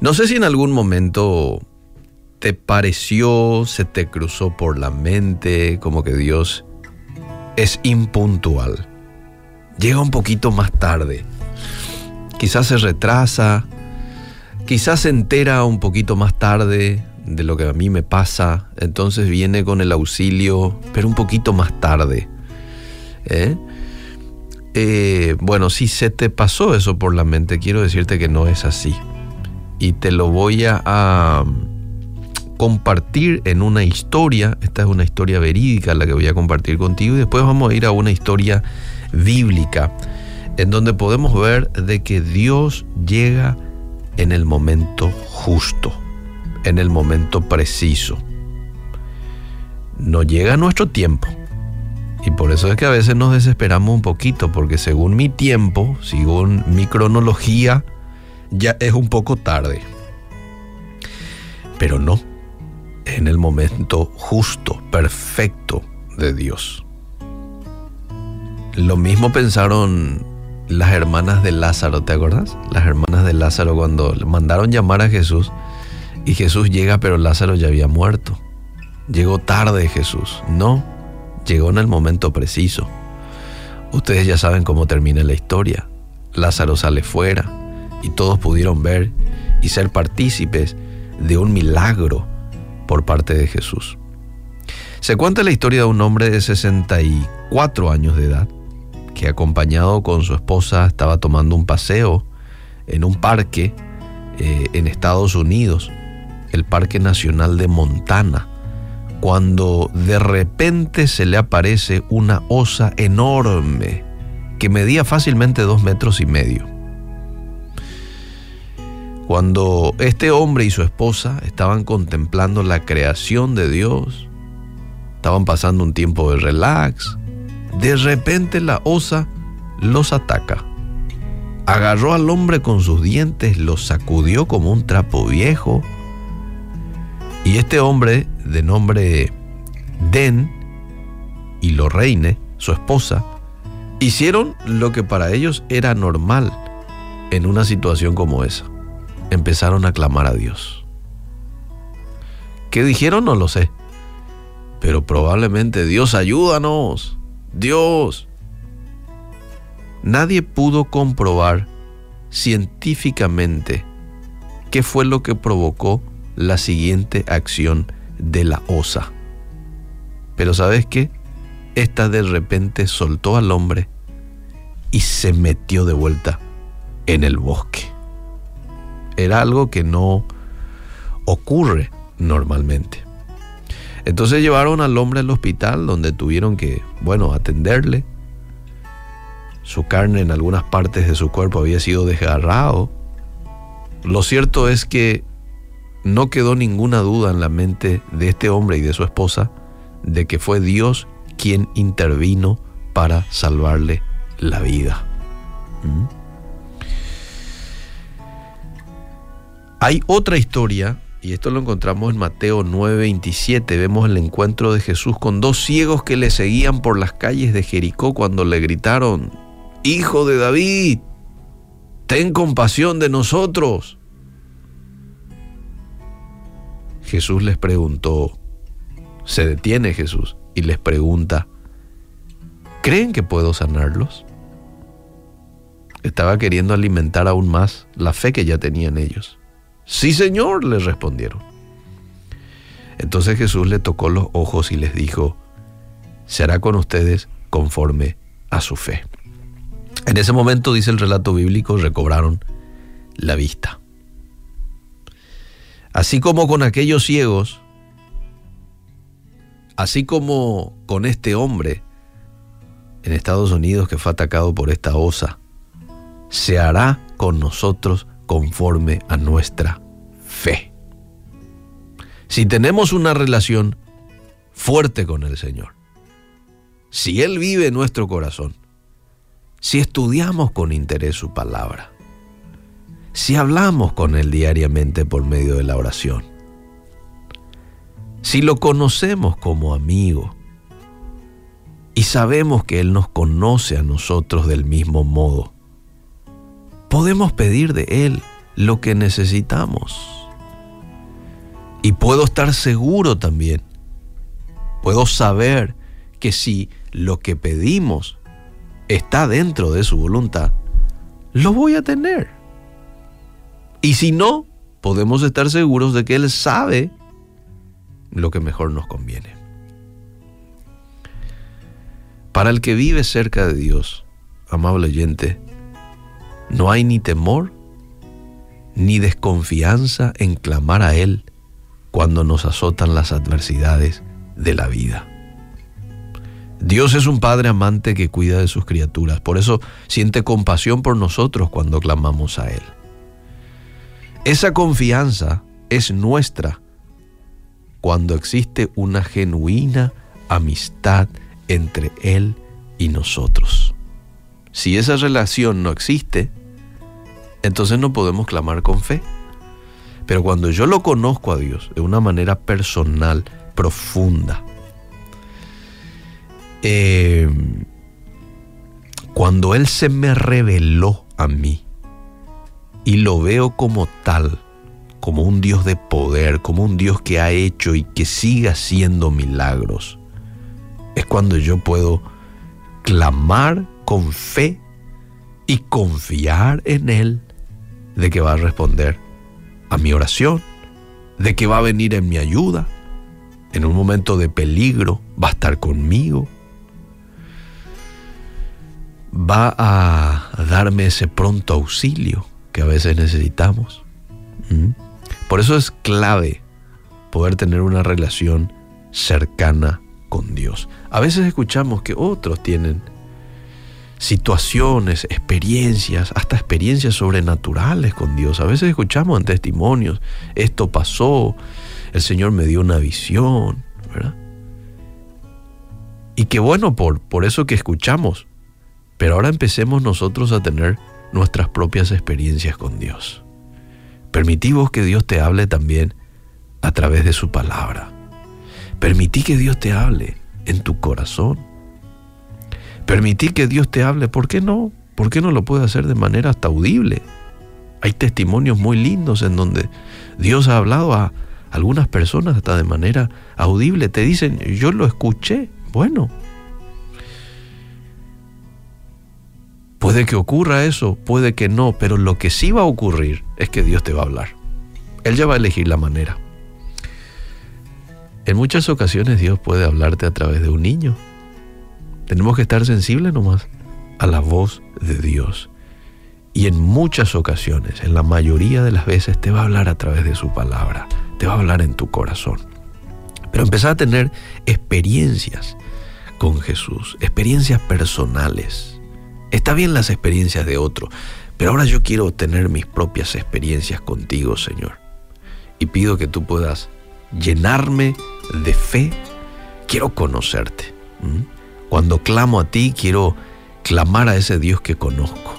No sé si en algún momento te pareció, se te cruzó por la mente como que Dios es impuntual. Llega un poquito más tarde. Quizás se retrasa, quizás se entera un poquito más tarde de lo que a mí me pasa, entonces viene con el auxilio, pero un poquito más tarde. ¿Eh? Eh, bueno, si se te pasó eso por la mente, quiero decirte que no es así. Y te lo voy a, compartir en una historia. Esta es una historia verídica la que voy a compartir contigo. Y después vamos a ir a una historia bíblica en donde podemos ver de que Dios llega en el momento justo, en el momento preciso. No llega a nuestro tiempo y por eso es que a veces nos desesperamos un poquito, porque según mi tiempo, según mi cronología, ya es un poco tarde. Pero no, en el momento justo, perfecto de Dios. Lo mismo pensaron las hermanas de Lázaro, ¿te acuerdas? Las hermanas de Lázaro cuando mandaron llamar a Jesús y Jesús llega, pero Lázaro ya había muerto. Llegó tarde Jesús. No, llegó en el momento preciso. Ustedes ya saben cómo termina la historia. Lázaro sale fuera y todos pudieron ver y ser partícipes de un milagro por parte de Jesús. Se cuenta la historia de un hombre de 64 años de edad que acompañado con su esposa estaba tomando un paseo en un parque eh, en Estados Unidos, el Parque Nacional de Montana cuando de repente se le aparece una osa enorme que medía fácilmente dos metros y medio. Cuando este hombre y su esposa estaban contemplando la creación de Dios, estaban pasando un tiempo de relax, de repente la osa los ataca. Agarró al hombre con sus dientes, lo sacudió como un trapo viejo, y este hombre, de nombre Den, y Lorraine, su esposa, hicieron lo que para ellos era normal en una situación como esa. Empezaron a clamar a Dios. ¿Qué dijeron? No lo sé. Pero probablemente Dios ayúdanos. Dios. Nadie pudo comprobar científicamente qué fue lo que provocó la siguiente acción de la osa. Pero ¿sabes qué? Esta de repente soltó al hombre y se metió de vuelta en el bosque. Era algo que no ocurre normalmente. Entonces llevaron al hombre al hospital donde tuvieron que, bueno, atenderle. Su carne en algunas partes de su cuerpo había sido desgarrado. Lo cierto es que no quedó ninguna duda en la mente de este hombre y de su esposa de que fue Dios quien intervino para salvarle la vida. ¿Mm? Hay otra historia, y esto lo encontramos en Mateo 9:27, vemos el encuentro de Jesús con dos ciegos que le seguían por las calles de Jericó cuando le gritaron, Hijo de David, ten compasión de nosotros. Jesús les preguntó, se detiene Jesús y les pregunta, ¿creen que puedo sanarlos? Estaba queriendo alimentar aún más la fe que ya tenían ellos. Sí, Señor, les respondieron. Entonces Jesús le tocó los ojos y les dijo, se hará con ustedes conforme a su fe. En ese momento, dice el relato bíblico, recobraron la vista. Así como con aquellos ciegos, así como con este hombre en Estados Unidos que fue atacado por esta osa, se hará con nosotros conforme a nuestra fe. Si tenemos una relación fuerte con el Señor, si Él vive en nuestro corazón, si estudiamos con interés su palabra, si hablamos con Él diariamente por medio de la oración, si lo conocemos como amigo y sabemos que Él nos conoce a nosotros del mismo modo, podemos pedir de Él lo que necesitamos. Y puedo estar seguro también, puedo saber que si lo que pedimos está dentro de su voluntad, lo voy a tener. Y si no, podemos estar seguros de que Él sabe lo que mejor nos conviene. Para el que vive cerca de Dios, amable oyente, no hay ni temor ni desconfianza en clamar a Él cuando nos azotan las adversidades de la vida. Dios es un Padre amante que cuida de sus criaturas, por eso siente compasión por nosotros cuando clamamos a Él. Esa confianza es nuestra cuando existe una genuina amistad entre Él y nosotros. Si esa relación no existe, entonces no podemos clamar con fe. Pero cuando yo lo conozco a Dios de una manera personal, profunda, eh, cuando Él se me reveló a mí y lo veo como tal, como un Dios de poder, como un Dios que ha hecho y que sigue haciendo milagros, es cuando yo puedo clamar con fe y confiar en Él de que va a responder a mi oración, de que va a venir en mi ayuda, en un momento de peligro, va a estar conmigo, va a darme ese pronto auxilio que a veces necesitamos. ¿Mm? Por eso es clave poder tener una relación cercana con Dios. A veces escuchamos que otros tienen situaciones, experiencias, hasta experiencias sobrenaturales con Dios. A veces escuchamos en testimonios, esto pasó, el Señor me dio una visión, ¿verdad? Y qué bueno por, por eso que escuchamos, pero ahora empecemos nosotros a tener nuestras propias experiencias con Dios. Permitimos que Dios te hable también a través de su palabra. Permití que Dios te hable en tu corazón. Permití que Dios te hable, ¿por qué no? ¿Por qué no lo puede hacer de manera hasta audible? Hay testimonios muy lindos en donde Dios ha hablado a algunas personas hasta de manera audible. Te dicen, yo lo escuché. Bueno, Puede que ocurra eso, puede que no, pero lo que sí va a ocurrir es que Dios te va a hablar. Él ya va a elegir la manera. En muchas ocasiones Dios puede hablarte a través de un niño. Tenemos que estar sensibles nomás a la voz de Dios. Y en muchas ocasiones, en la mayoría de las veces, te va a hablar a través de su palabra, te va a hablar en tu corazón. Pero empezar a tener experiencias con Jesús, experiencias personales Está bien las experiencias de otro, pero ahora yo quiero tener mis propias experiencias contigo, Señor. Y pido que tú puedas llenarme de fe. Quiero conocerte. Cuando clamo a ti, quiero clamar a ese Dios que conozco.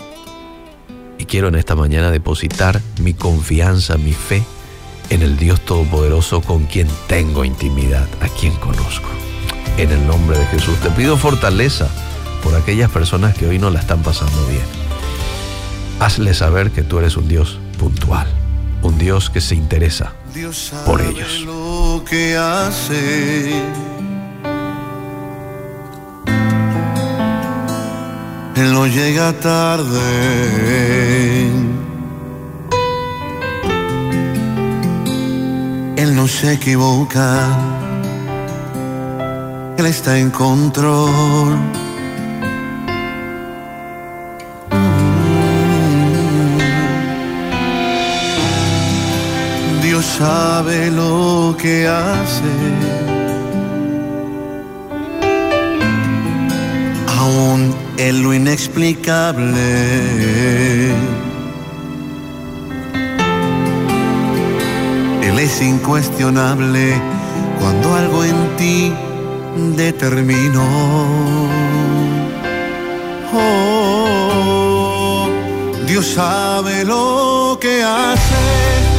Y quiero en esta mañana depositar mi confianza, mi fe en el Dios Todopoderoso con quien tengo intimidad, a quien conozco. En el nombre de Jesús te pido fortaleza por aquellas personas que hoy no la están pasando bien. Hazle saber que tú eres un Dios puntual, un Dios que se interesa por ellos. Lo que hace. Él no llega tarde. Él no se equivoca. Él está en control. sabe lo que hace. Aún en lo inexplicable. Él es incuestionable cuando algo en ti determinó. Oh, Dios sabe lo que hace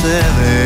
Cuando